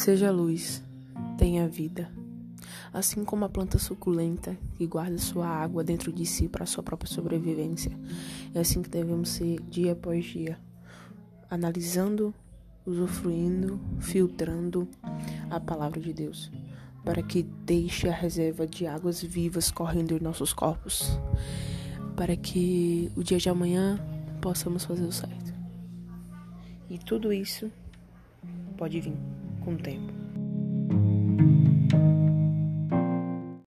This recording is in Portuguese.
Seja luz, tenha vida. Assim como a planta suculenta que guarda sua água dentro de si para sua própria sobrevivência, é assim que devemos ser dia após dia, analisando, usufruindo, filtrando a palavra de Deus, para que deixe a reserva de águas vivas correndo em nossos corpos, para que o dia de amanhã possamos fazer o certo. E tudo isso pode vir o tempo.